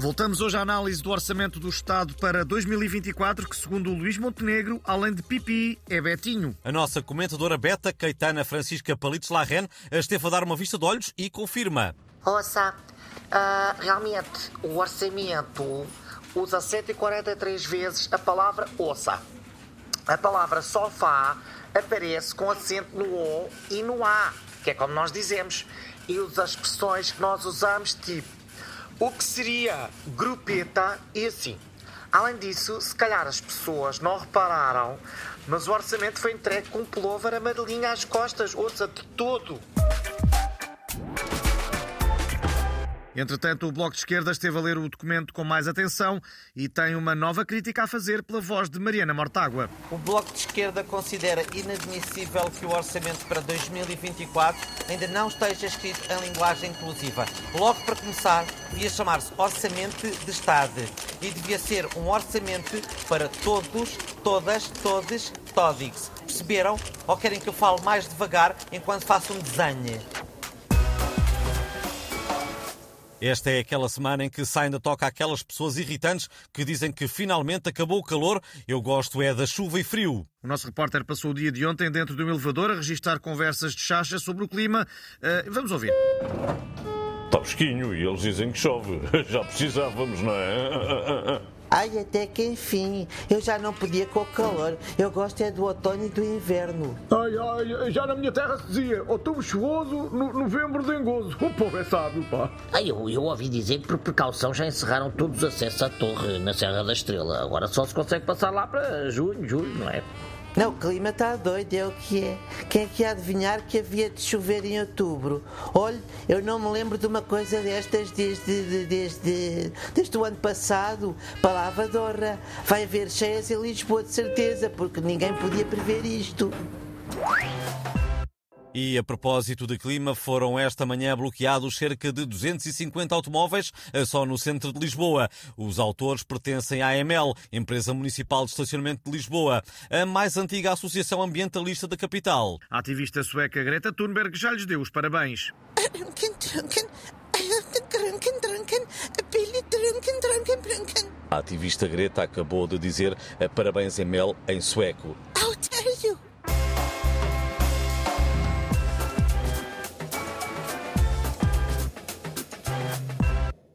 Voltamos hoje à análise do orçamento do Estado para 2024, que, segundo o Luís Montenegro, além de pipi, é Betinho. A nossa comentadora beta, Caetana Francisca Palitos Larren, esteve a dar uma vista de olhos e confirma. Ouça, uh, realmente o orçamento usa 143 vezes a palavra ouça. A palavra sofá aparece com acento no O e no A, que é como nós dizemos, e usa expressões que nós usamos tipo o que seria grupeta e assim. Além disso, se calhar as pessoas não repararam, mas o orçamento foi entregue com um pullover amarelinho às costas, ouça, de todo. Entretanto, o Bloco de Esquerda esteve a ler o documento com mais atenção e tem uma nova crítica a fazer pela voz de Mariana Mortágua. O Bloco de Esquerda considera inadmissível que o orçamento para 2024 ainda não esteja escrito em linguagem inclusiva. Logo para começar, devia chamar-se Orçamento de Estado e devia ser um orçamento para todos, todas, todes, todix. Perceberam? Ou querem que eu fale mais devagar enquanto faço um desenho? Esta é aquela semana em que saem da toca aquelas pessoas irritantes que dizem que finalmente acabou o calor. Eu gosto é da chuva e frio. O nosso repórter passou o dia de ontem dentro de um elevador a registrar conversas de chacha sobre o clima. Uh, vamos ouvir. Está fresquinho e eles dizem que chove. Já precisávamos, não é? Ai, até que enfim, eu já não podia com o calor. Eu gosto é do outono e do inverno. Ai, ai, já na minha terra se dizia outubro chuvoso, no, novembro dengoso. O povo é sábio, pá. Ai, eu, eu ouvi dizer que por precaução já encerraram todos os acessos à torre na Serra da Estrela. Agora só se consegue passar lá para junho, julho, não é? Não, o clima está doido, é o que é. Quem é que ia adivinhar que havia de chover em outubro? Olhe, eu não me lembro de uma coisa destas desde, desde, desde o ano passado. Palavra Dorra. Vai haver cheias em Lisboa, de certeza, porque ninguém podia prever isto. E a propósito de clima, foram esta manhã bloqueados cerca de 250 automóveis eh, só no centro de Lisboa. Os autores pertencem à AML, Empresa Municipal de Estacionamento de Lisboa, a mais antiga associação ambientalista da capital. A ativista sueca Greta Thunberg já lhes deu os parabéns. A ativista Greta acabou de dizer parabéns Emel em sueco.